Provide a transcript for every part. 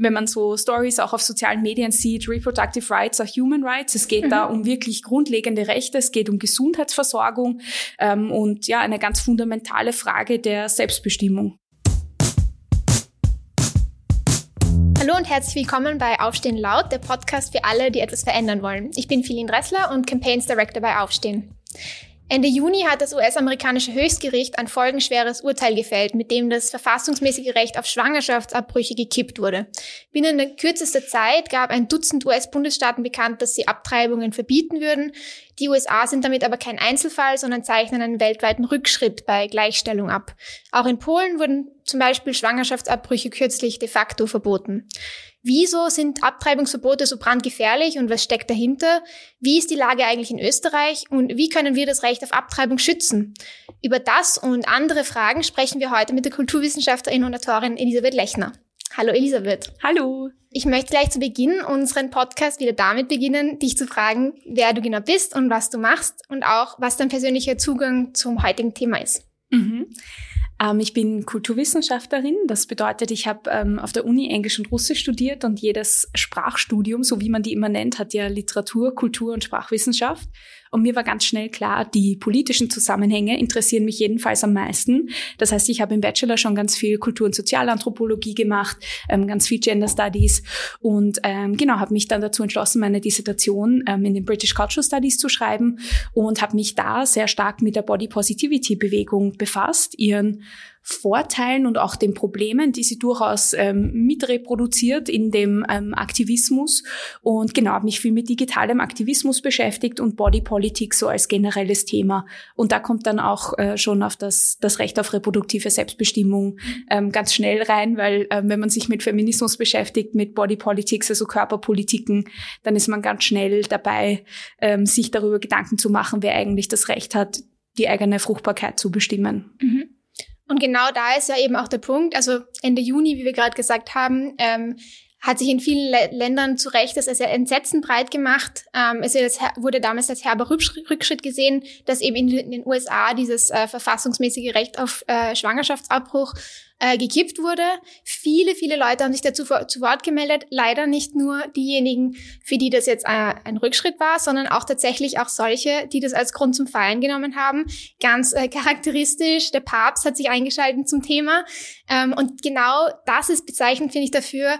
wenn man so Stories auch auf sozialen Medien sieht, Reproductive Rights are Human Rights. Es geht mhm. da um wirklich grundlegende Rechte, es geht um Gesundheitsversorgung ähm, und ja, eine ganz fundamentale Frage der Selbstbestimmung. Hallo und herzlich willkommen bei Aufstehen Laut, der Podcast für alle, die etwas verändern wollen. Ich bin Philin Dressler und Campaigns Director bei Aufstehen. Ende Juni hat das US-amerikanische Höchstgericht ein folgenschweres Urteil gefällt, mit dem das verfassungsmäßige Recht auf Schwangerschaftsabbrüche gekippt wurde. Binnen der kürzester Zeit gab ein Dutzend US-Bundesstaaten bekannt, dass sie Abtreibungen verbieten würden. Die USA sind damit aber kein Einzelfall, sondern zeichnen einen weltweiten Rückschritt bei Gleichstellung ab. Auch in Polen wurden zum Beispiel Schwangerschaftsabbrüche kürzlich de facto verboten. Wieso sind Abtreibungsverbote so brandgefährlich und was steckt dahinter? Wie ist die Lage eigentlich in Österreich und wie können wir das Recht auf Abtreibung schützen? Über das und andere Fragen sprechen wir heute mit der Kulturwissenschaftlerin und Autorin Elisabeth Lechner. Hallo Elisabeth. Hallo. Ich möchte gleich zu Beginn unseren Podcast wieder damit beginnen, dich zu fragen, wer du genau bist und was du machst und auch, was dein persönlicher Zugang zum heutigen Thema ist. Mhm. Ähm, ich bin Kulturwissenschaftlerin. Das bedeutet, ich habe ähm, auf der Uni Englisch und Russisch studiert und jedes Sprachstudium, so wie man die immer nennt, hat ja Literatur, Kultur und Sprachwissenschaft. Und mir war ganz schnell klar, die politischen Zusammenhänge interessieren mich jedenfalls am meisten. Das heißt, ich habe im Bachelor schon ganz viel Kultur- und Sozialanthropologie gemacht, ähm, ganz viel Gender Studies und ähm, genau, habe mich dann dazu entschlossen, meine Dissertation ähm, in den British Cultural Studies zu schreiben und habe mich da sehr stark mit der Body Positivity Bewegung befasst, ihren Vorteilen und auch den Problemen, die sie durchaus ähm, mitreproduziert in dem ähm, Aktivismus. Und genau, habe mich viel mit digitalem Aktivismus beschäftigt und Body Politics so als generelles Thema. Und da kommt dann auch äh, schon auf das, das Recht auf reproduktive Selbstbestimmung ähm, ganz schnell rein, weil ähm, wenn man sich mit Feminismus beschäftigt, mit Body Politics, also Körperpolitiken, dann ist man ganz schnell dabei, ähm, sich darüber Gedanken zu machen, wer eigentlich das Recht hat, die eigene Fruchtbarkeit zu bestimmen. Mhm. Und genau da ist ja eben auch der Punkt. Also Ende Juni, wie wir gerade gesagt haben, ähm, hat sich in vielen Le Ländern zu Recht das als Entsetzen breit gemacht. Ähm, es wurde damals als herber Rückschritt gesehen, dass eben in den USA dieses äh, verfassungsmäßige Recht auf äh, Schwangerschaftsabbruch äh, gekippt wurde. Viele, viele Leute haben sich dazu zu Wort gemeldet. Leider nicht nur diejenigen, für die das jetzt äh, ein Rückschritt war, sondern auch tatsächlich auch solche, die das als Grund zum Feiern genommen haben. Ganz äh, charakteristisch, der Papst hat sich eingeschaltet zum Thema. Ähm, und genau das ist bezeichnend, finde ich, dafür,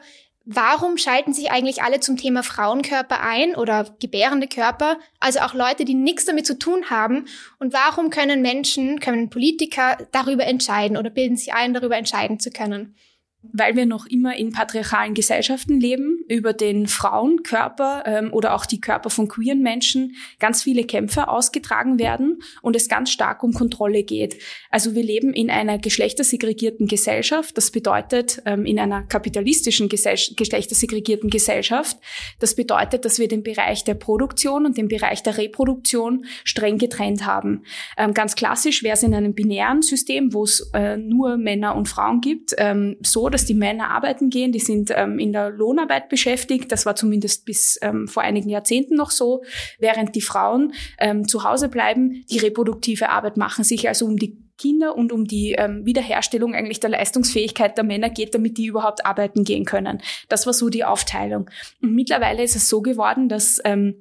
Warum schalten sich eigentlich alle zum Thema Frauenkörper ein oder gebärende Körper, also auch Leute, die nichts damit zu tun haben? Und warum können Menschen, können Politiker darüber entscheiden oder bilden sich ein, darüber entscheiden zu können? Weil wir noch immer in patriarchalen Gesellschaften leben, über den Frauenkörper ähm, oder auch die Körper von queeren Menschen ganz viele Kämpfe ausgetragen werden und es ganz stark um Kontrolle geht. Also wir leben in einer geschlechtersegregierten Gesellschaft. Das bedeutet ähm, in einer kapitalistischen Gesell geschlechtersegregierten Gesellschaft. Das bedeutet, dass wir den Bereich der Produktion und den Bereich der Reproduktion streng getrennt haben. Ähm, ganz klassisch wäre es in einem binären System, wo es äh, nur Männer und Frauen gibt, ähm, so dass die Männer arbeiten gehen, die sind ähm, in der Lohnarbeit beschäftigt. Das war zumindest bis ähm, vor einigen Jahrzehnten noch so, während die Frauen ähm, zu Hause bleiben, die reproduktive Arbeit machen, sich also um die Kinder und um die ähm, Wiederherstellung eigentlich der Leistungsfähigkeit der Männer geht, damit die überhaupt arbeiten gehen können. Das war so die Aufteilung. Und mittlerweile ist es so geworden, dass ähm,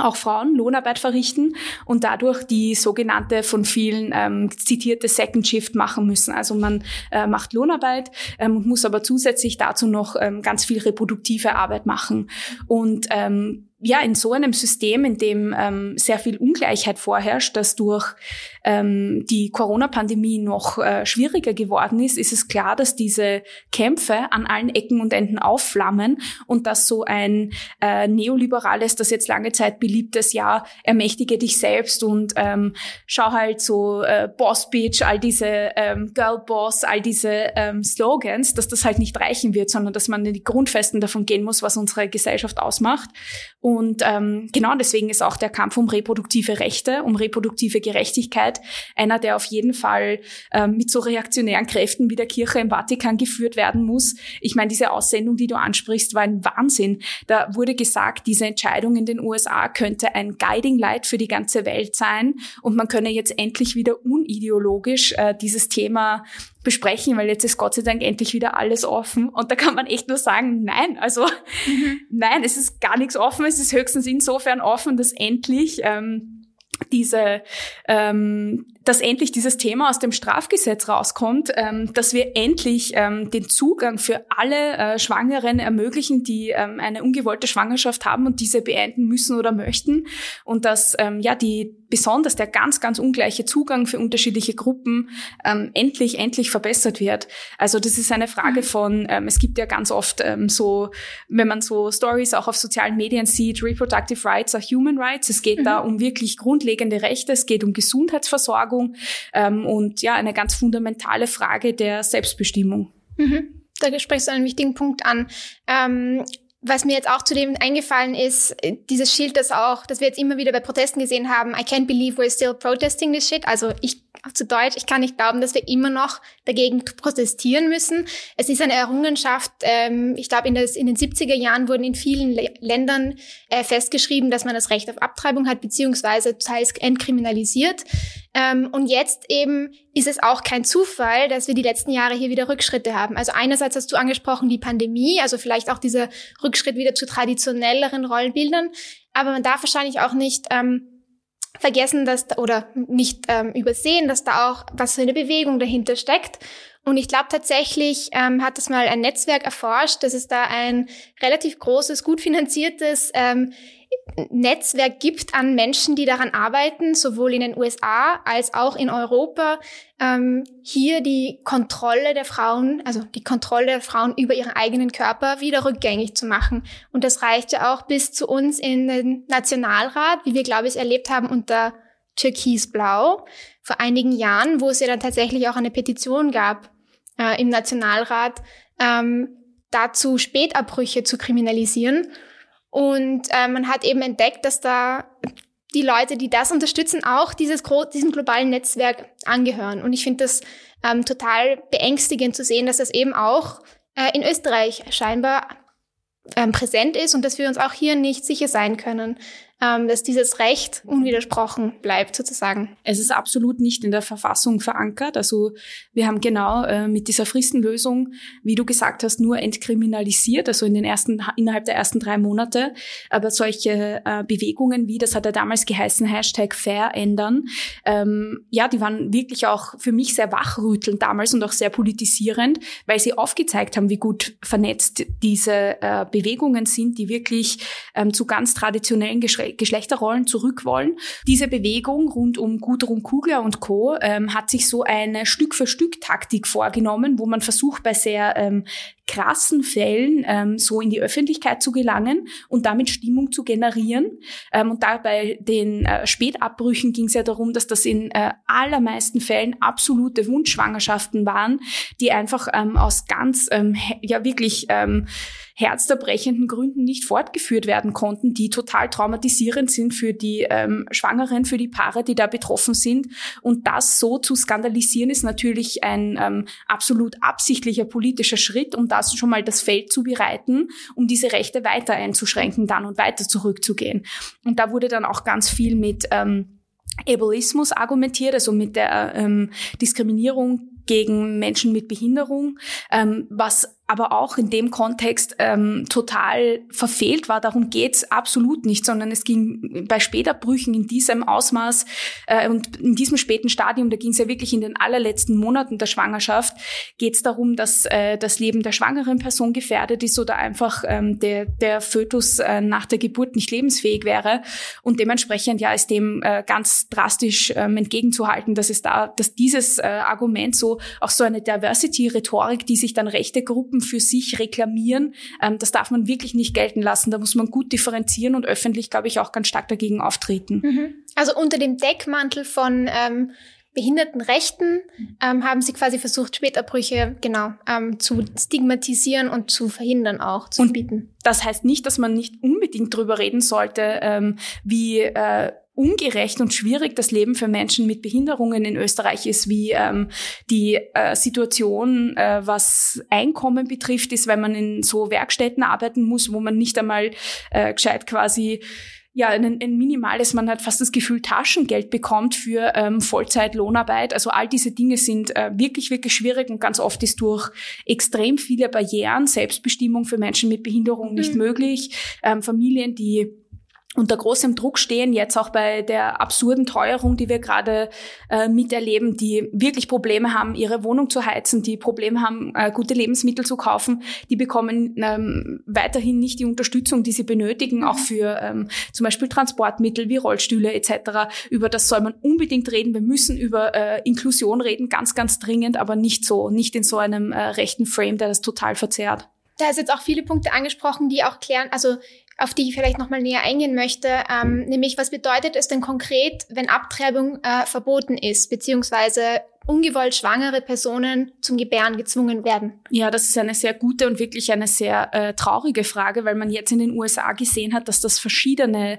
auch Frauen Lohnarbeit verrichten und dadurch die sogenannte von vielen ähm, zitierte Second Shift machen müssen. Also man äh, macht Lohnarbeit ähm, und muss aber zusätzlich dazu noch ähm, ganz viel reproduktive Arbeit machen. Und ähm, ja, in so einem System, in dem ähm, sehr viel Ungleichheit vorherrscht, das durch ähm, die Corona-Pandemie noch äh, schwieriger geworden ist, ist es klar, dass diese Kämpfe an allen Ecken und Enden aufflammen und dass so ein äh, neoliberales, das jetzt lange Zeit beliebtes, ja, ermächtige dich selbst und ähm, schau halt so äh, Boss Bitch, all diese ähm, Girl Boss, all diese ähm, Slogans, dass das halt nicht reichen wird, sondern dass man in die Grundfesten davon gehen muss, was unsere Gesellschaft ausmacht. Ähm, genau deswegen ist auch der Kampf um reproduktive Rechte, um reproduktive Gerechtigkeit einer, der auf jeden Fall ähm, mit so reaktionären Kräften wie der Kirche im Vatikan geführt werden muss. Ich meine, diese Aussendung, die du ansprichst, war ein Wahnsinn. Da wurde gesagt, diese Entscheidung in den USA könnte ein Guiding Light für die ganze Welt sein und man könne jetzt endlich wieder unideologisch äh, dieses Thema besprechen, weil jetzt ist Gott sei Dank endlich wieder alles offen. Und da kann man echt nur sagen, nein, also mhm. nein, es ist gar nichts offen. Es ist höchstens insofern offen, dass endlich ähm, diese ähm, dass endlich dieses Thema aus dem Strafgesetz rauskommt, ähm, dass wir endlich ähm, den Zugang für alle äh, Schwangeren ermöglichen, die ähm, eine ungewollte Schwangerschaft haben und diese beenden müssen oder möchten und dass ähm, ja die besonders der ganz ganz ungleiche Zugang für unterschiedliche Gruppen ähm, endlich endlich verbessert wird. Also das ist eine Frage mhm. von ähm, es gibt ja ganz oft ähm, so wenn man so Stories auch auf sozialen Medien sieht, reproductive rights are human rights. Es geht mhm. da um wirklich grundlegende Rechte, es geht um Gesundheitsversorgung Versorgung ähm, und ja, eine ganz fundamentale Frage der Selbstbestimmung. Mhm. Da sprichst du einen wichtigen Punkt an. Ähm was mir jetzt auch zudem eingefallen ist, dieses Schild, das auch, das wir jetzt immer wieder bei Protesten gesehen haben, I can't believe we're still protesting this shit. Also ich zu Deutsch, ich kann nicht glauben, dass wir immer noch dagegen protestieren müssen. Es ist eine Errungenschaft, ähm, ich glaube, in, in, den 70er Jahren wurden in vielen Le Ländern äh, festgeschrieben, dass man das Recht auf Abtreibung hat, beziehungsweise teils entkriminalisiert. Ähm, und jetzt eben ist es auch kein Zufall, dass wir die letzten Jahre hier wieder Rückschritte haben. Also einerseits hast du angesprochen die Pandemie, also vielleicht auch dieser Rückschritt wieder zu traditionelleren Rollenbildern, aber man darf wahrscheinlich auch nicht ähm, vergessen, dass da, oder nicht ähm, übersehen, dass da auch was für eine Bewegung dahinter steckt. Und ich glaube tatsächlich ähm, hat das mal ein Netzwerk erforscht, dass es da ein relativ großes, gut finanziertes ähm, Netzwerk gibt an Menschen, die daran arbeiten, sowohl in den USA als auch in Europa, ähm, hier die Kontrolle der Frauen, also die Kontrolle der Frauen über ihren eigenen Körper wieder rückgängig zu machen. Und das reicht ja auch bis zu uns in den Nationalrat, wie wir, glaube ich, erlebt haben unter Türkisblau vor einigen Jahren, wo es ja dann tatsächlich auch eine Petition gab äh, im Nationalrat, ähm, dazu Spätabbrüche zu kriminalisieren. Und äh, man hat eben entdeckt, dass da die Leute, die das unterstützen, auch dieses diesem globalen Netzwerk angehören. Und ich finde das ähm, total beängstigend zu sehen, dass das eben auch äh, in Österreich scheinbar ähm, präsent ist und dass wir uns auch hier nicht sicher sein können, ähm, dass dieses Recht unwidersprochen bleibt sozusagen. Es ist absolut nicht in der Verfassung verankert. Also wir haben genau äh, mit dieser Fristenlösung, wie du gesagt hast, nur entkriminalisiert, also in den ersten innerhalb der ersten drei Monate. Aber solche äh, Bewegungen wie, das hat ja damals geheißen, Hashtag Fair ändern, ähm, ja, die waren wirklich auch für mich sehr wachrüttelnd damals und auch sehr politisierend, weil sie aufgezeigt haben, wie gut vernetzt diese äh, Bewegungen sind, die wirklich ähm, zu ganz traditionellen Geschre Geschlechterrollen zurück wollen. Diese Bewegung rund um Gudrun Kugler und Co. Ähm, hat sich so eine Stück-für-Stück-Taktik vorgenommen, wo man versucht, bei sehr ähm, krassen Fällen ähm, so in die Öffentlichkeit zu gelangen und damit Stimmung zu generieren. Ähm, und da bei den äh, Spätabbrüchen ging es ja darum, dass das in äh, allermeisten Fällen absolute Wunschschwangerschaften waren, die einfach ähm, aus ganz, ähm, ja wirklich ähm, herzerbrechenden Gründen nicht fortgeführt werden konnten, die total traumatisierend sind für die ähm, Schwangeren, für die Paare, die da betroffen sind. Und das so zu skandalisieren, ist natürlich ein ähm, absolut absichtlicher politischer Schritt, um da schon mal das Feld zu bereiten, um diese Rechte weiter einzuschränken dann und weiter zurückzugehen. Und da wurde dann auch ganz viel mit ähm, Ableismus argumentiert, also mit der ähm, Diskriminierung gegen Menschen mit Behinderung, ähm, was aber auch in dem Kontext ähm, total verfehlt war. Darum geht's absolut nicht, sondern es ging bei Späterbrüchen in diesem Ausmaß äh, und in diesem späten Stadium, da ging es ja wirklich in den allerletzten Monaten der Schwangerschaft, geht's darum, dass äh, das Leben der schwangeren Person gefährdet ist oder einfach ähm, der, der Fötus äh, nach der Geburt nicht lebensfähig wäre. Und dementsprechend ja ist dem äh, ganz drastisch ähm, entgegenzuhalten, dass es da, dass dieses äh, Argument so auch so eine Diversity-Rhetorik, die sich dann rechte Gruppen Gruppen für sich reklamieren. Ähm, das darf man wirklich nicht gelten lassen. Da muss man gut differenzieren und öffentlich, glaube ich, auch ganz stark dagegen auftreten. Mhm. Also unter dem Deckmantel von ähm, Behindertenrechten ähm, haben sie quasi versucht, Späterbrüche genau ähm, zu stigmatisieren und zu verhindern auch, zu bieten. Das heißt nicht, dass man nicht unbedingt drüber reden sollte, ähm, wie äh, ungerecht und schwierig das Leben für Menschen mit Behinderungen in Österreich ist, wie ähm, die äh, Situation, äh, was Einkommen betrifft, ist, wenn man in so Werkstätten arbeiten muss, wo man nicht einmal äh, gescheit quasi ja, ein, ein minimales, man hat fast das Gefühl, Taschengeld bekommt für ähm, Vollzeitlohnarbeit. Also all diese Dinge sind äh, wirklich, wirklich schwierig und ganz oft ist durch extrem viele Barrieren Selbstbestimmung für Menschen mit Behinderung nicht mhm. möglich. Ähm, Familien, die unter großem Druck stehen, jetzt auch bei der absurden Teuerung, die wir gerade äh, miterleben, die wirklich Probleme haben, ihre Wohnung zu heizen, die Probleme haben, äh, gute Lebensmittel zu kaufen, die bekommen ähm, weiterhin nicht die Unterstützung, die sie benötigen, auch für ähm, zum Beispiel Transportmittel wie Rollstühle etc. Über das soll man unbedingt reden. Wir müssen über äh, Inklusion reden, ganz, ganz dringend, aber nicht so, nicht in so einem äh, rechten Frame, der das total verzerrt. Da ist jetzt auch viele Punkte angesprochen, die auch klären, also auf die ich vielleicht nochmal näher eingehen möchte, ähm, nämlich was bedeutet es denn konkret, wenn Abtreibung äh, verboten ist, beziehungsweise ungewollt schwangere Personen zum Gebären gezwungen werden? Ja, das ist eine sehr gute und wirklich eine sehr äh, traurige Frage, weil man jetzt in den USA gesehen hat, dass das verschiedene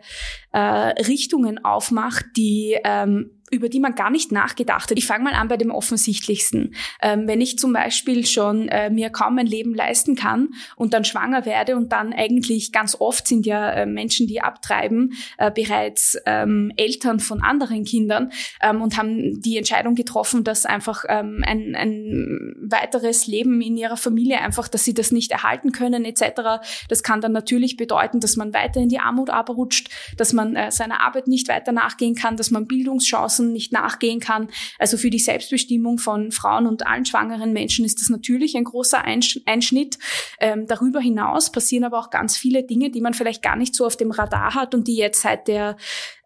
äh, Richtungen aufmacht, die ähm, über die man gar nicht nachgedacht hat. Ich fange mal an bei dem offensichtlichsten. Ähm, wenn ich zum Beispiel schon äh, mir kaum ein Leben leisten kann und dann schwanger werde und dann eigentlich ganz oft sind ja äh, Menschen, die abtreiben, äh, bereits ähm, Eltern von anderen Kindern ähm, und haben die Entscheidung getroffen, dass einfach ähm, ein, ein weiteres Leben in ihrer Familie einfach, dass sie das nicht erhalten können etc. Das kann dann natürlich bedeuten, dass man weiter in die Armut abrutscht, dass man äh, seiner Arbeit nicht weiter nachgehen kann, dass man Bildungschancen Chancen nicht nachgehen kann. Also für die Selbstbestimmung von Frauen und allen schwangeren Menschen ist das natürlich ein großer Einschnitt. Ähm, darüber hinaus passieren aber auch ganz viele Dinge, die man vielleicht gar nicht so auf dem Radar hat und die jetzt seit der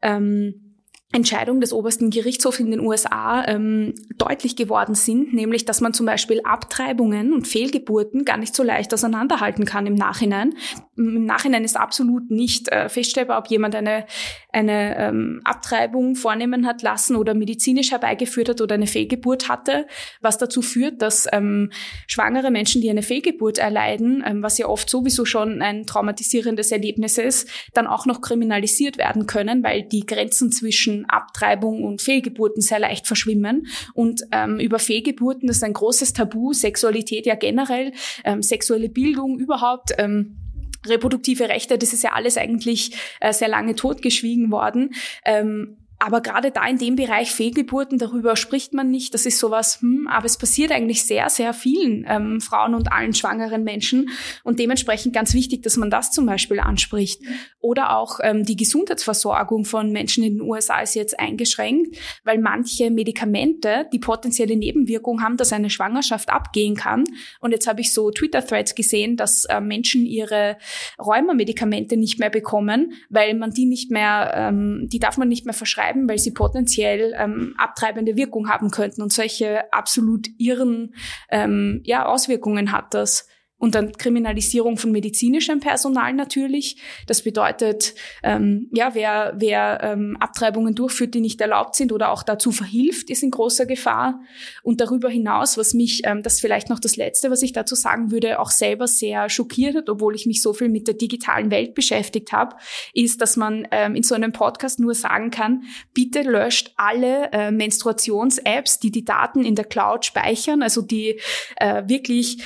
ähm, Entscheidung des obersten Gerichtshofs in den USA ähm, deutlich geworden sind, nämlich dass man zum Beispiel Abtreibungen und Fehlgeburten gar nicht so leicht auseinanderhalten kann im Nachhinein. Im Nachhinein ist absolut nicht äh, feststellbar, ob jemand eine, eine ähm, Abtreibung vornehmen hat lassen oder medizinisch herbeigeführt hat oder eine Fehlgeburt hatte, was dazu führt, dass ähm, schwangere Menschen, die eine Fehlgeburt erleiden, ähm, was ja oft sowieso schon ein traumatisierendes Erlebnis ist, dann auch noch kriminalisiert werden können, weil die Grenzen zwischen Abtreibung und Fehlgeburten sehr leicht verschwimmen. Und ähm, über Fehlgeburten, das ist ein großes Tabu, Sexualität ja generell, ähm, sexuelle Bildung überhaupt. Ähm, reproduktive Rechte, das ist ja alles eigentlich äh, sehr lange totgeschwiegen worden. Ähm, aber gerade da in dem Bereich Fehlgeburten, darüber spricht man nicht. Das ist sowas, hm, aber es passiert eigentlich sehr, sehr vielen ähm, Frauen und allen schwangeren Menschen. Und dementsprechend ganz wichtig, dass man das zum Beispiel anspricht. Oder auch ähm, die Gesundheitsversorgung von Menschen in den USA ist jetzt eingeschränkt, weil manche Medikamente die potenzielle Nebenwirkung haben, dass eine Schwangerschaft abgehen kann. Und jetzt habe ich so Twitter-Threads gesehen, dass äh, Menschen ihre Rheumamedikamente nicht mehr bekommen, weil man die nicht mehr, ähm, die darf man nicht mehr verschreiben bleiben, weil sie potenziell ähm, abtreibende Wirkung haben könnten. Und solche absolut irren ähm, ja, Auswirkungen hat das und dann Kriminalisierung von medizinischem Personal natürlich. Das bedeutet, ähm, ja, wer, wer ähm, Abtreibungen durchführt, die nicht erlaubt sind oder auch dazu verhilft, ist in großer Gefahr. Und darüber hinaus, was mich, ähm, das vielleicht noch das Letzte, was ich dazu sagen würde, auch selber sehr schockiert hat, obwohl ich mich so viel mit der digitalen Welt beschäftigt habe, ist, dass man ähm, in so einem Podcast nur sagen kann, bitte löscht alle äh, Menstruations-Apps, die die Daten in der Cloud speichern, also die äh, wirklich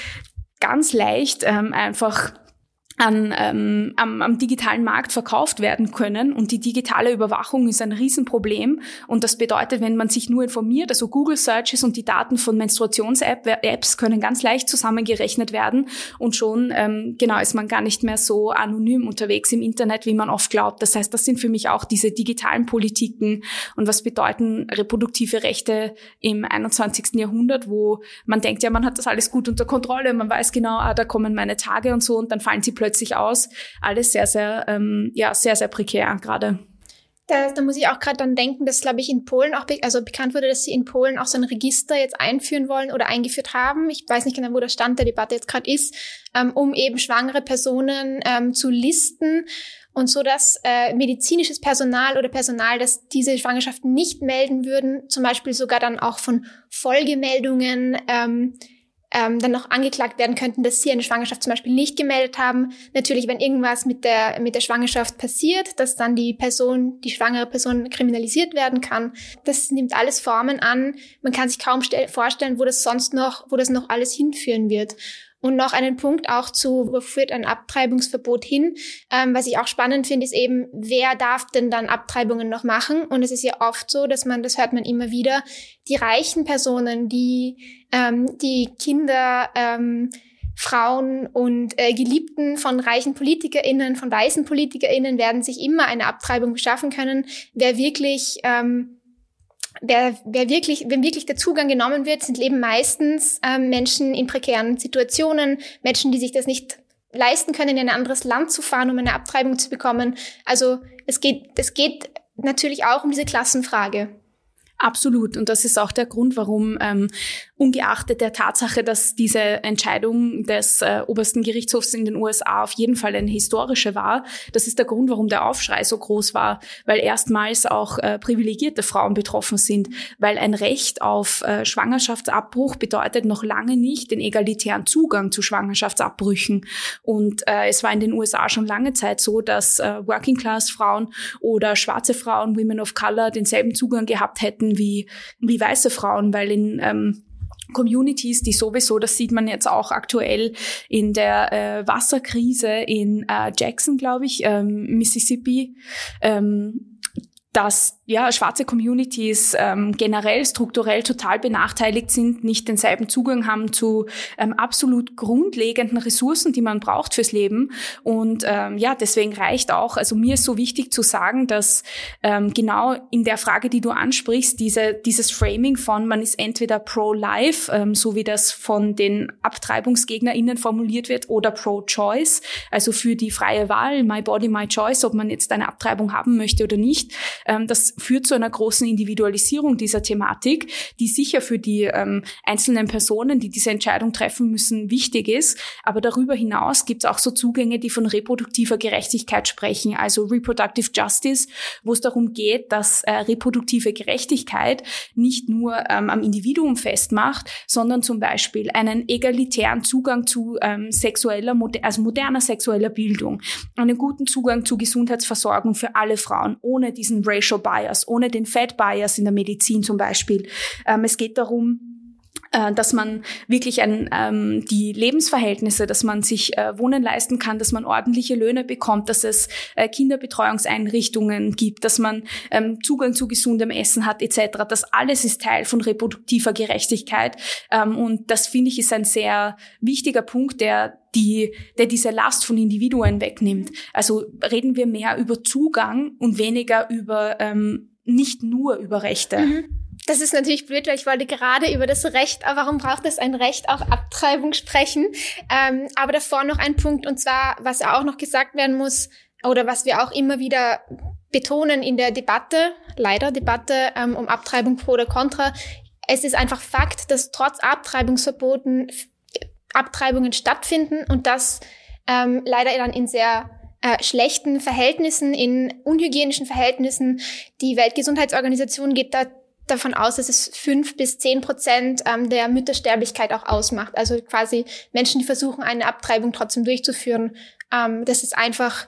ganz leicht ähm, einfach an, ähm, am, am digitalen Markt verkauft werden können. Und die digitale Überwachung ist ein Riesenproblem. Und das bedeutet, wenn man sich nur informiert, also Google Searches und die Daten von Menstruations-Apps können ganz leicht zusammengerechnet werden. Und schon ähm, genau ist man gar nicht mehr so anonym unterwegs im Internet, wie man oft glaubt. Das heißt, das sind für mich auch diese digitalen Politiken. Und was bedeuten reproduktive Rechte im 21. Jahrhundert, wo man denkt, ja, man hat das alles gut unter Kontrolle, man weiß genau, ah, da kommen meine Tage und so, und dann fallen sie plötzlich plötzlich aus. Alles sehr, sehr, ähm, ja, sehr, sehr prekär gerade. Da, da muss ich auch gerade dann denken, dass, glaube ich, in Polen auch, also bekannt wurde, dass sie in Polen auch so ein Register jetzt einführen wollen oder eingeführt haben. Ich weiß nicht genau, wo der Stand der Debatte jetzt gerade ist, ähm, um eben schwangere Personen ähm, zu listen und so, dass äh, medizinisches Personal oder Personal, das diese Schwangerschaften nicht melden würden, zum Beispiel sogar dann auch von Folgemeldungen ähm, ähm, dann noch angeklagt werden könnten, dass sie eine Schwangerschaft zum Beispiel nicht gemeldet haben. Natürlich, wenn irgendwas mit der, mit der Schwangerschaft passiert, dass dann die Person, die schwangere Person kriminalisiert werden kann. Das nimmt alles Formen an. Man kann sich kaum vorstellen, wo das sonst noch, wo das noch alles hinführen wird. Und noch einen Punkt auch zu, wo führt ein Abtreibungsverbot hin? Ähm, was ich auch spannend finde, ist eben, wer darf denn dann Abtreibungen noch machen? Und es ist ja oft so, dass man, das hört man immer wieder, die reichen Personen, die, ähm, die Kinder, ähm, Frauen und äh, Geliebten von reichen PolitikerInnen, von weißen PolitikerInnen werden sich immer eine Abtreibung beschaffen können. Wer wirklich ähm, wer, wer wirklich, wenn wirklich der Zugang genommen wird, sind eben meistens ähm, Menschen in prekären Situationen, Menschen, die sich das nicht leisten können, in ein anderes Land zu fahren, um eine Abtreibung zu bekommen. Also es geht, es geht natürlich auch um diese Klassenfrage. Absolut. Und das ist auch der Grund, warum ähm, ungeachtet der Tatsache, dass diese Entscheidung des äh, obersten Gerichtshofs in den USA auf jeden Fall eine historische war, das ist der Grund, warum der Aufschrei so groß war, weil erstmals auch äh, privilegierte Frauen betroffen sind, weil ein Recht auf äh, Schwangerschaftsabbruch bedeutet noch lange nicht den egalitären Zugang zu Schwangerschaftsabbrüchen. Und äh, es war in den USA schon lange Zeit so, dass äh, Working-Class-Frauen oder schwarze Frauen, Women of Color, denselben Zugang gehabt hätten wie, wie weiße Frauen, weil in ähm, Communities, die sowieso, das sieht man jetzt auch aktuell in der äh, Wasserkrise in äh, Jackson, glaube ich, ähm, Mississippi, ähm, dass ja, schwarze Communities ähm, generell strukturell total benachteiligt sind, nicht denselben Zugang haben zu ähm, absolut grundlegenden Ressourcen, die man braucht fürs Leben. Und ähm, ja, deswegen reicht auch, also mir ist so wichtig zu sagen, dass ähm, genau in der Frage, die du ansprichst, diese, dieses Framing von man ist entweder pro-life, ähm, so wie das von den AbtreibungsgegnerInnen formuliert wird, oder pro-choice, also für die freie Wahl, my body, my choice, ob man jetzt eine Abtreibung haben möchte oder nicht. Ähm, das führt zu einer großen Individualisierung dieser Thematik, die sicher für die ähm, einzelnen Personen, die diese Entscheidung treffen müssen, wichtig ist. Aber darüber hinaus gibt es auch so Zugänge, die von reproduktiver Gerechtigkeit sprechen, also Reproductive Justice, wo es darum geht, dass äh, reproduktive Gerechtigkeit nicht nur ähm, am Individuum festmacht, sondern zum Beispiel einen egalitären Zugang zu ähm, sexueller, also moderner sexueller Bildung, einen guten Zugang zu Gesundheitsversorgung für alle Frauen, ohne diesen Racial Bias Bias, ohne den Fat Bias in der Medizin zum Beispiel. Ähm, es geht darum, dass man wirklich ein, ähm, die Lebensverhältnisse, dass man sich äh, Wohnen leisten kann, dass man ordentliche Löhne bekommt, dass es äh, Kinderbetreuungseinrichtungen gibt, dass man ähm, Zugang zu gesundem Essen hat etc. Das alles ist Teil von reproduktiver Gerechtigkeit ähm, und das finde ich ist ein sehr wichtiger Punkt, der die, der diese Last von Individuen wegnimmt. Also reden wir mehr über Zugang und weniger über ähm, nicht nur über Rechte. Mhm. Das ist natürlich blöd, weil ich wollte gerade über das Recht, warum braucht es ein Recht auf Abtreibung sprechen? Ähm, aber davor noch ein Punkt, und zwar, was auch noch gesagt werden muss, oder was wir auch immer wieder betonen in der Debatte, leider Debatte ähm, um Abtreibung pro oder contra. Es ist einfach Fakt, dass trotz Abtreibungsverboten Abtreibungen stattfinden und das ähm, leider dann in sehr äh, schlechten Verhältnissen, in unhygienischen Verhältnissen. Die Weltgesundheitsorganisation geht da davon aus, dass es fünf bis zehn Prozent ähm, der Müttersterblichkeit auch ausmacht. Also quasi Menschen, die versuchen, eine Abtreibung trotzdem durchzuführen. Ähm, das ist einfach,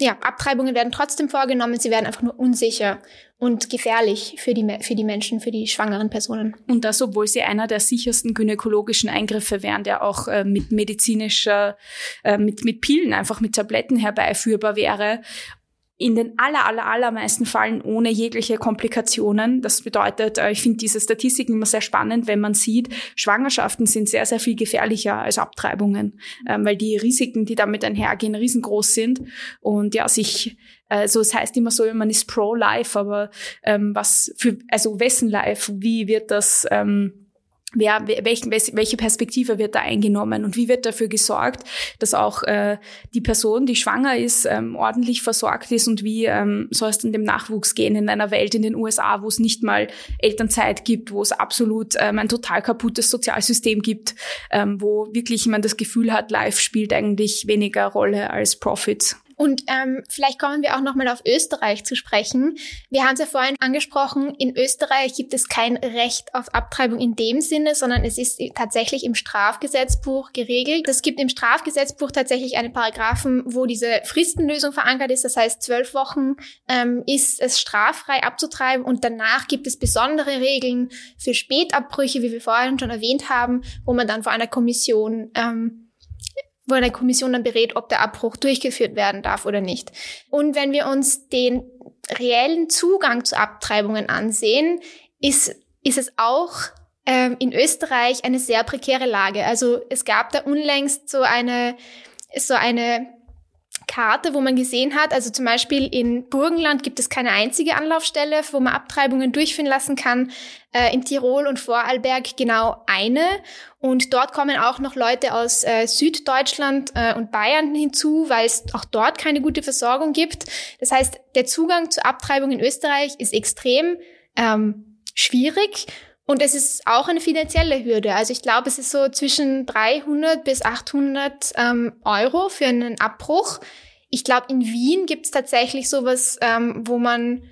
ja, Abtreibungen werden trotzdem vorgenommen, sie werden einfach nur unsicher und gefährlich für die, für die Menschen, für die schwangeren Personen. Und das, obwohl sie einer der sichersten gynäkologischen Eingriffe wären, der auch äh, mit medizinischer, äh, mit, mit Pillen, einfach mit Tabletten herbeiführbar wäre in den aller, aller, allermeisten Fällen ohne jegliche Komplikationen. Das bedeutet, äh, ich finde diese Statistiken immer sehr spannend, wenn man sieht, Schwangerschaften sind sehr, sehr viel gefährlicher als Abtreibungen, ähm, weil die Risiken, die damit einhergehen, riesengroß sind. Und ja, sich, also es heißt immer so, man ist pro-life, aber ähm, was für, also wessen life, wie wird das, ähm, wer, welchen, welche Perspektive wird da eingenommen und wie wird dafür gesorgt, dass auch äh, die Person, die schwanger ist, ähm, ordentlich versorgt ist und wie ähm, soll es dann dem Nachwuchs gehen in einer Welt in den USA, wo es nicht mal Elternzeit gibt, wo es absolut ähm, ein total kaputtes Sozialsystem gibt, ähm, wo wirklich man das Gefühl hat, Life spielt eigentlich weniger Rolle als Profits. Und ähm, vielleicht kommen wir auch nochmal auf Österreich zu sprechen. Wir haben es ja vorhin angesprochen, in Österreich gibt es kein Recht auf Abtreibung in dem Sinne, sondern es ist tatsächlich im Strafgesetzbuch geregelt. Es gibt im Strafgesetzbuch tatsächlich einen Paragraphen, wo diese Fristenlösung verankert ist. Das heißt, zwölf Wochen ähm, ist es straffrei abzutreiben und danach gibt es besondere Regeln für Spätabbrüche, wie wir vorhin schon erwähnt haben, wo man dann vor einer Kommission ähm, wo eine Kommission dann berät, ob der Abbruch durchgeführt werden darf oder nicht. Und wenn wir uns den reellen Zugang zu Abtreibungen ansehen, ist, ist es auch ähm, in Österreich eine sehr prekäre Lage. Also es gab da unlängst so eine, so eine Karte, wo man gesehen hat, also zum Beispiel in Burgenland gibt es keine einzige Anlaufstelle, wo man Abtreibungen durchführen lassen kann. Äh, in Tirol und Vorarlberg genau eine. Und dort kommen auch noch Leute aus äh, Süddeutschland äh, und Bayern hinzu, weil es auch dort keine gute Versorgung gibt. Das heißt, der Zugang zur Abtreibung in Österreich ist extrem ähm, schwierig. Und es ist auch eine finanzielle Hürde. Also ich glaube, es ist so zwischen 300 bis 800 ähm, Euro für einen Abbruch. Ich glaube, in Wien gibt es tatsächlich sowas, ähm, wo man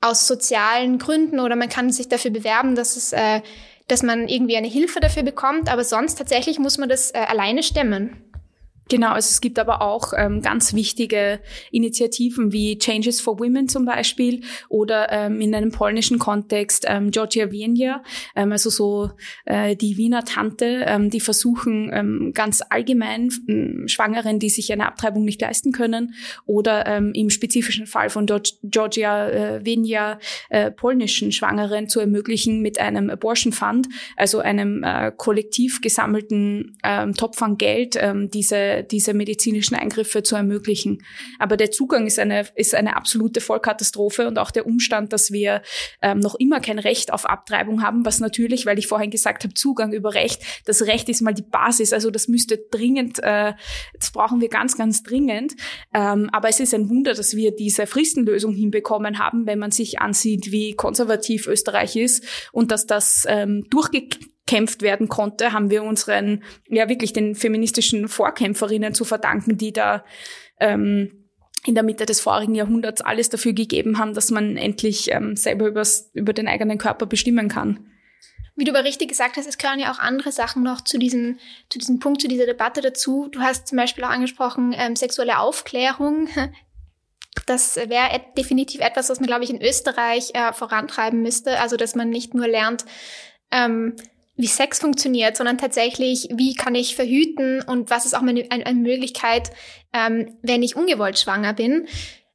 aus sozialen Gründen oder man kann sich dafür bewerben, dass es, äh, dass man irgendwie eine Hilfe dafür bekommt. Aber sonst tatsächlich muss man das äh, alleine stemmen. Genau, also es gibt aber auch ähm, ganz wichtige Initiativen wie Changes for Women zum Beispiel oder ähm, in einem polnischen Kontext ähm, Georgia Wienia, ähm, also so äh, die Wiener Tante, ähm, die versuchen ähm, ganz allgemein ähm, Schwangeren, die sich eine Abtreibung nicht leisten können oder ähm, im spezifischen Fall von Georgia äh, Wienia äh, polnischen Schwangeren zu ermöglichen mit einem Abortion Fund, also einem äh, kollektiv gesammelten ähm, Topf an Geld, ähm, diese diese, medizinischen Eingriffe zu ermöglichen. Aber der Zugang ist eine, ist eine absolute Vollkatastrophe und auch der Umstand, dass wir ähm, noch immer kein Recht auf Abtreibung haben, was natürlich, weil ich vorhin gesagt habe, Zugang über Recht, das Recht ist mal die Basis, also das müsste dringend, äh, das brauchen wir ganz, ganz dringend. Ähm, aber es ist ein Wunder, dass wir diese Fristenlösung hinbekommen haben, wenn man sich ansieht, wie konservativ Österreich ist und dass das ähm, durchge kämpft werden konnte, haben wir unseren, ja wirklich den feministischen Vorkämpferinnen zu verdanken, die da ähm, in der Mitte des vorigen Jahrhunderts alles dafür gegeben haben, dass man endlich ähm, selber übers, über den eigenen Körper bestimmen kann. Wie du aber richtig gesagt hast, es gehören ja auch andere Sachen noch zu diesem, zu diesem Punkt, zu dieser Debatte dazu. Du hast zum Beispiel auch angesprochen, ähm, sexuelle Aufklärung. Das wäre definitiv etwas, was man, glaube ich, in Österreich äh, vorantreiben müsste. Also, dass man nicht nur lernt, ähm, wie Sex funktioniert, sondern tatsächlich, wie kann ich verhüten und was ist auch eine, eine Möglichkeit, ähm, wenn ich ungewollt schwanger bin.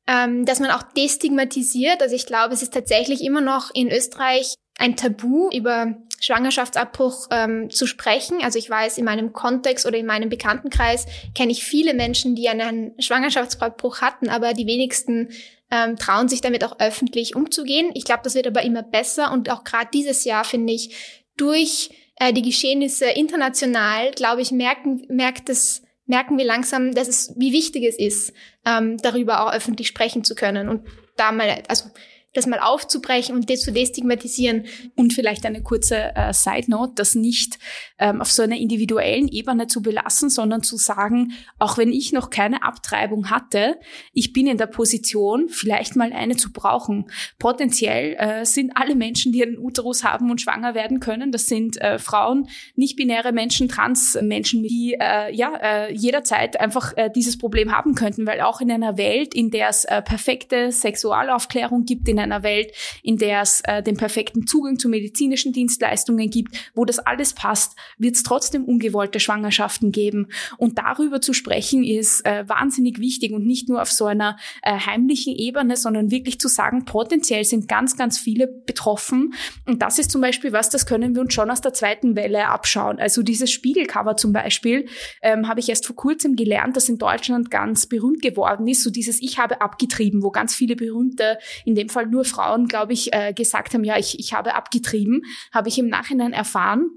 Ähm, dass man auch destigmatisiert. Also ich glaube, es ist tatsächlich immer noch in Österreich ein Tabu, über Schwangerschaftsabbruch ähm, zu sprechen. Also ich weiß, in meinem Kontext oder in meinem Bekanntenkreis kenne ich viele Menschen, die einen Schwangerschaftsabbruch hatten, aber die wenigsten ähm, trauen sich damit auch öffentlich umzugehen. Ich glaube, das wird aber immer besser und auch gerade dieses Jahr finde ich durch äh, die Geschehnisse international, glaube ich, merken, merkt es, merken wir langsam, dass es, wie wichtig es ist, ähm, darüber auch öffentlich sprechen zu können und da mal, also das mal aufzubrechen und das zu destigmatisieren. Und vielleicht eine kurze äh, Side Note, das nicht ähm, auf so einer individuellen Ebene zu belassen, sondern zu sagen, auch wenn ich noch keine Abtreibung hatte, ich bin in der Position, vielleicht mal eine zu brauchen. Potenziell äh, sind alle Menschen, die einen Uterus haben und schwanger werden können, das sind äh, Frauen, nicht-binäre Menschen, Trans-Menschen, die äh, ja äh, jederzeit einfach äh, dieses Problem haben könnten, weil auch in einer Welt, in der es äh, perfekte Sexualaufklärung gibt, in einer Welt, in der es äh, den perfekten Zugang zu medizinischen Dienstleistungen gibt, wo das alles passt, wird es trotzdem ungewollte Schwangerschaften geben. Und darüber zu sprechen ist äh, wahnsinnig wichtig und nicht nur auf so einer äh, heimlichen Ebene, sondern wirklich zu sagen, potenziell sind ganz, ganz viele betroffen. Und das ist zum Beispiel was, das können wir uns schon aus der zweiten Welle abschauen. Also dieses Spiegelcover zum Beispiel ähm, habe ich erst vor kurzem gelernt, das in Deutschland ganz berühmt geworden ist. So dieses Ich habe abgetrieben, wo ganz viele berühmte, in dem Fall nur Frauen, glaube ich, äh, gesagt haben, ja, ich, ich habe abgetrieben, habe ich im Nachhinein erfahren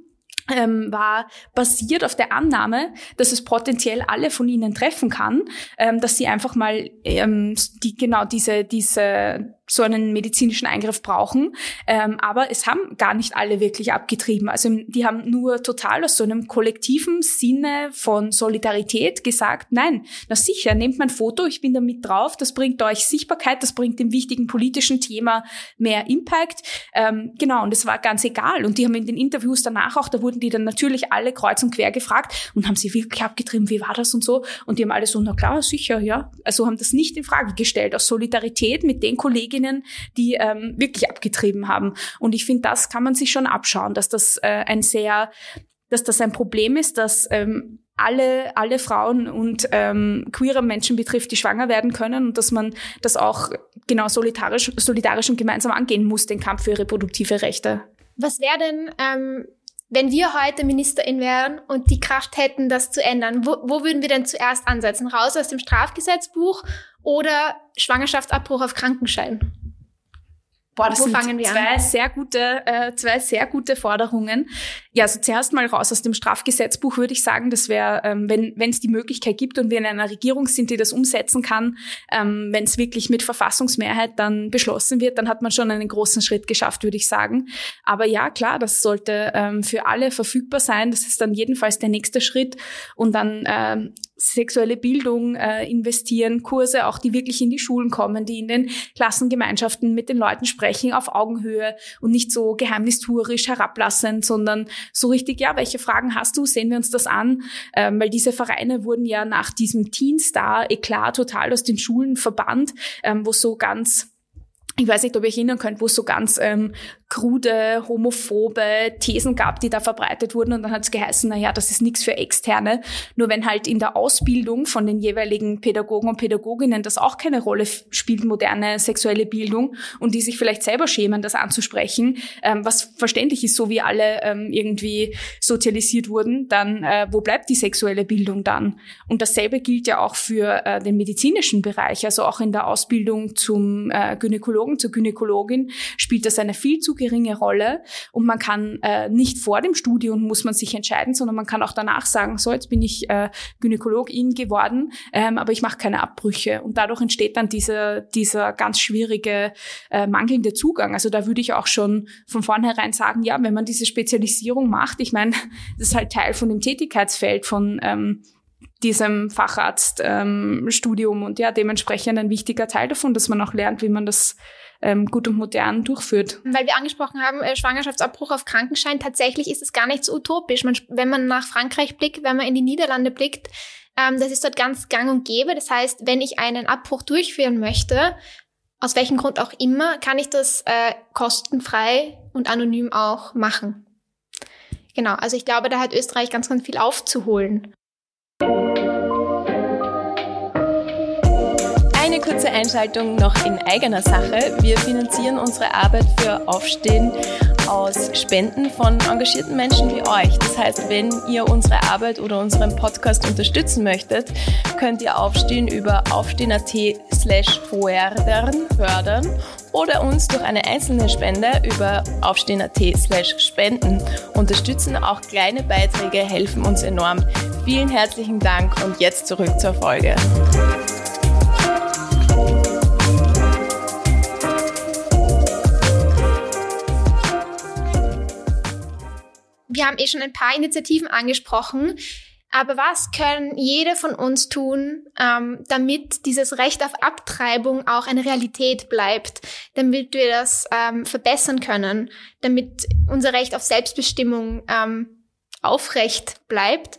ähm, war basiert auf der Annahme, dass es potenziell alle von ihnen treffen kann, ähm, dass sie einfach mal ähm, die genau diese diese so einen medizinischen Eingriff brauchen. Ähm, aber es haben gar nicht alle wirklich abgetrieben. Also die haben nur total aus so einem kollektiven Sinne von Solidarität gesagt, nein, na sicher, nehmt mein Foto, ich bin da mit drauf, das bringt euch Sichtbarkeit, das bringt dem wichtigen politischen Thema mehr Impact. Ähm, genau, und es war ganz egal. Und die haben in den Interviews danach auch, da wurden die dann natürlich alle kreuz und quer gefragt und haben sie wirklich abgetrieben, wie war das und so. Und die haben alle so, na klar, sicher, ja. Also haben das nicht in Frage gestellt, aus Solidarität mit den Kolleginnen, Kolleginnen, die ähm, wirklich abgetrieben haben. Und ich finde, das kann man sich schon abschauen, dass das äh, ein sehr, dass das ein Problem ist, dass ähm, alle, alle Frauen und ähm, queere Menschen betrifft, die schwanger werden können und dass man das auch genau solidarisch, solidarisch und gemeinsam angehen muss, den Kampf für reproduktive Rechte. Was wäre denn, ähm, wenn wir heute Ministerin wären und die Kraft hätten, das zu ändern? Wo, wo würden wir denn zuerst ansetzen? Raus aus dem Strafgesetzbuch oder Schwangerschaftsabbruch auf Krankenschein? Boah, das Wo sind zwei sehr gute, äh, zwei sehr gute Forderungen. Ja, also zuerst mal raus aus dem Strafgesetzbuch würde ich sagen, das wäre, ähm, wenn wenn es die Möglichkeit gibt und wir in einer Regierung sind, die das umsetzen kann, ähm, wenn es wirklich mit Verfassungsmehrheit dann beschlossen wird, dann hat man schon einen großen Schritt geschafft, würde ich sagen. Aber ja, klar, das sollte ähm, für alle verfügbar sein. Das ist dann jedenfalls der nächste Schritt und dann ähm, sexuelle Bildung äh, investieren, Kurse auch, die wirklich in die Schulen kommen, die in den Klassengemeinschaften mit den Leuten sprechen auf Augenhöhe und nicht so geheimnistuerisch herablassend, sondern so richtig, ja, welche Fragen hast du? Sehen wir uns das an? Ähm, weil diese Vereine wurden ja nach diesem Teen Star Eklat total aus den Schulen verbannt, ähm, wo so ganz ich weiß nicht, ob ihr euch erinnern könnt, wo es so ganz ähm, krude, homophobe Thesen gab, die da verbreitet wurden. Und dann hat es geheißen, na ja, das ist nichts für Externe. Nur wenn halt in der Ausbildung von den jeweiligen Pädagogen und Pädagoginnen das auch keine Rolle spielt, moderne sexuelle Bildung, und die sich vielleicht selber schämen, das anzusprechen, ähm, was verständlich ist, so wie alle ähm, irgendwie sozialisiert wurden, dann äh, wo bleibt die sexuelle Bildung dann? Und dasselbe gilt ja auch für äh, den medizinischen Bereich, also auch in der Ausbildung zum äh, Gynäkologen, zur Gynäkologin spielt das eine viel zu geringe Rolle und man kann äh, nicht vor dem Studium muss man sich entscheiden, sondern man kann auch danach sagen, so jetzt bin ich äh, Gynäkologin geworden, ähm, aber ich mache keine Abbrüche und dadurch entsteht dann dieser dieser ganz schwierige äh, mangelnde Zugang. Also da würde ich auch schon von vornherein sagen, ja, wenn man diese Spezialisierung macht, ich meine, das ist halt Teil von dem Tätigkeitsfeld von ähm, diesem Facharztstudium ähm, und ja, dementsprechend ein wichtiger Teil davon, dass man auch lernt, wie man das ähm, gut und modern durchführt. Weil wir angesprochen haben, äh, Schwangerschaftsabbruch auf Krankenschein, tatsächlich ist es gar nicht so utopisch. Man, wenn man nach Frankreich blickt, wenn man in die Niederlande blickt, ähm, das ist dort ganz gang und gäbe. Das heißt, wenn ich einen Abbruch durchführen möchte, aus welchem Grund auch immer, kann ich das äh, kostenfrei und anonym auch machen. Genau, also ich glaube, da hat Österreich ganz, ganz viel aufzuholen. Eine kurze Einschaltung noch in eigener Sache. Wir finanzieren unsere Arbeit für Aufstehen aus Spenden von engagierten Menschen wie euch. Das heißt, wenn ihr unsere Arbeit oder unseren Podcast unterstützen möchtet, könnt ihr Aufstehen über aufstehen.at slash fördern oder uns durch eine einzelne Spende über aufstehen.at slash spenden unterstützen. Auch kleine Beiträge helfen uns enorm. Vielen herzlichen Dank und jetzt zurück zur Folge. Wir haben eh schon ein paar Initiativen angesprochen. Aber was können jede von uns tun, ähm, damit dieses Recht auf Abtreibung auch eine Realität bleibt, damit wir das ähm, verbessern können, damit unser Recht auf Selbstbestimmung ähm, aufrecht bleibt?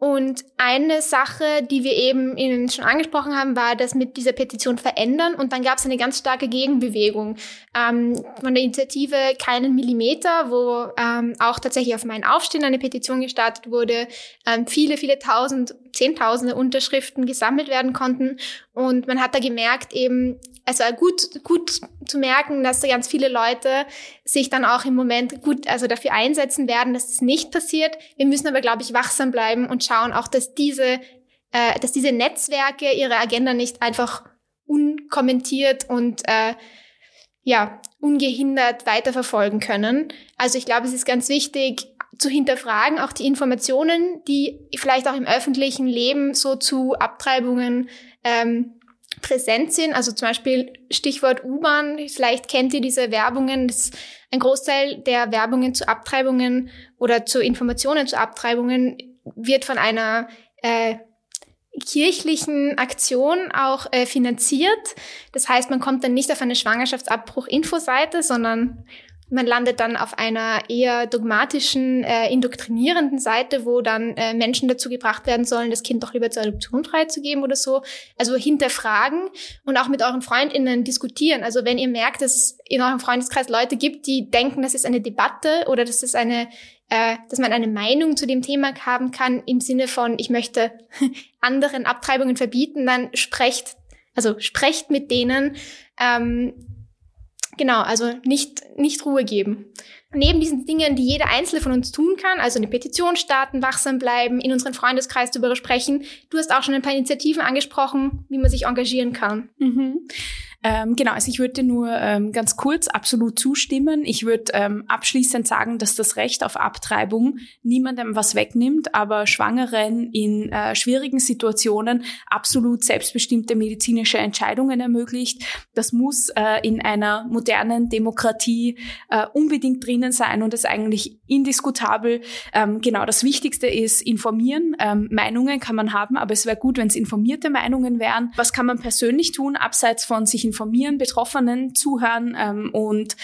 Und eine Sache, die wir eben Ihnen schon angesprochen haben, war das mit dieser Petition verändern. Und dann gab es eine ganz starke Gegenbewegung ähm, von der Initiative Keinen Millimeter, wo ähm, auch tatsächlich auf meinen Aufstehen eine Petition gestartet wurde, ähm, viele, viele tausend, zehntausende Unterschriften gesammelt werden konnten. Und man hat da gemerkt, eben, also gut, gut zu merken, dass da ganz viele Leute sich dann auch im Moment gut, also dafür einsetzen werden, dass es nicht passiert. Wir müssen aber, glaube ich, wachsam bleiben und schauen auch, dass diese, äh, dass diese Netzwerke ihre Agenda nicht einfach unkommentiert und äh, ja, ungehindert weiterverfolgen können. Also ich glaube, es ist ganz wichtig zu hinterfragen, auch die Informationen, die vielleicht auch im öffentlichen Leben so zu Abtreibungen ähm, präsent sind. Also zum Beispiel Stichwort U-Bahn. Vielleicht kennt ihr diese Werbungen. Das ein Großteil der Werbungen zu Abtreibungen oder zu Informationen zu Abtreibungen wird von einer äh, kirchlichen Aktion auch äh, finanziert. Das heißt, man kommt dann nicht auf eine Schwangerschaftsabbruch-Infoseite, sondern Man landet dann auf einer eher dogmatischen, äh, indoktrinierenden Seite, wo dann äh, Menschen dazu gebracht werden sollen, das Kind doch lieber zur Adoption freizugeben oder so. Also hinterfragen und auch mit euren FreundInnen diskutieren. Also wenn ihr merkt, dass es in eurem Freundeskreis Leute gibt, die denken, das ist eine Debatte oder das ist eine äh, dass man eine Meinung zu dem Thema haben kann im Sinne von, ich möchte anderen Abtreibungen verbieten, dann sprecht, also sprecht mit denen. Ähm, genau, also nicht, nicht Ruhe geben. Neben diesen Dingen, die jeder Einzelne von uns tun kann, also eine Petition starten, wachsam bleiben, in unseren Freundeskreis darüber sprechen. Du hast auch schon ein paar Initiativen angesprochen, wie man sich engagieren kann. Mhm. Ähm, genau, also ich würde nur ähm, ganz kurz absolut zustimmen. Ich würde ähm, abschließend sagen, dass das Recht auf Abtreibung niemandem was wegnimmt, aber Schwangeren in äh, schwierigen Situationen absolut selbstbestimmte medizinische Entscheidungen ermöglicht. Das muss äh, in einer modernen Demokratie äh, unbedingt drinnen sein und ist eigentlich indiskutabel. Ähm, genau, das Wichtigste ist informieren. Ähm, Meinungen kann man haben, aber es wäre gut, wenn es informierte Meinungen wären. Was kann man persönlich tun, abseits von sich informieren, Betroffenen zuhören ähm, und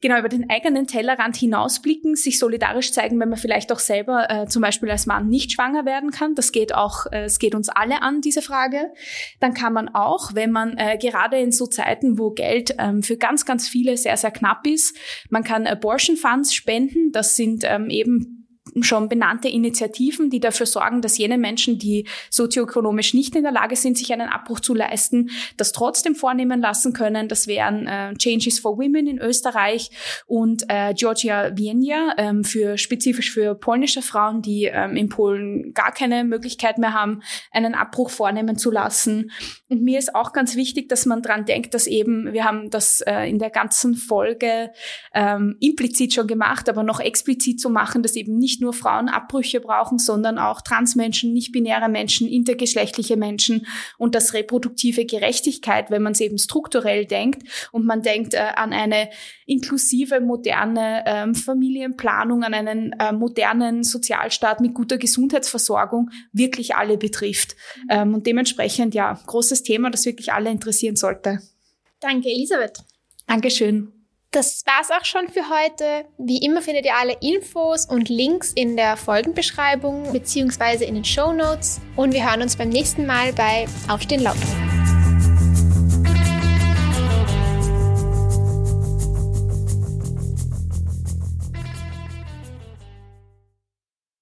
genau über den eigenen Tellerrand hinausblicken, sich solidarisch zeigen, wenn man vielleicht auch selber äh, zum Beispiel als Mann nicht schwanger werden kann. Das geht auch, äh, es geht uns alle an, diese Frage. Dann kann man auch, wenn man äh, gerade in so Zeiten, wo Geld ähm, für ganz, ganz viele sehr, sehr knapp ist, man kann Abortion Funds spenden. Das sind ähm, eben schon benannte Initiativen, die dafür sorgen, dass jene Menschen, die sozioökonomisch nicht in der Lage sind, sich einen Abbruch zu leisten, das trotzdem vornehmen lassen können. Das wären äh, Changes for Women in Österreich und äh, Georgia Vienna ähm, für spezifisch für polnische Frauen, die ähm, in Polen gar keine Möglichkeit mehr haben, einen Abbruch vornehmen zu lassen. Und mir ist auch ganz wichtig, dass man dran denkt, dass eben, wir haben das äh, in der ganzen Folge ähm, implizit schon gemacht, aber noch explizit zu machen, dass eben nicht nur Frauen Abbrüche brauchen, sondern auch Transmenschen, nicht-binäre Menschen, intergeschlechtliche Menschen und dass reproduktive Gerechtigkeit, wenn man es eben strukturell denkt und man denkt äh, an eine inklusive, moderne ähm, Familienplanung, an einen äh, modernen Sozialstaat mit guter Gesundheitsversorgung wirklich alle betrifft. Ähm, und dementsprechend, ja, großes Thema, das wirklich alle interessieren sollte. Danke, Elisabeth. Dankeschön. Das war's auch schon für heute. Wie immer findet ihr alle Infos und Links in der Folgenbeschreibung bzw. in den Show Notes. Und wir hören uns beim nächsten Mal bei Aufstehen laut.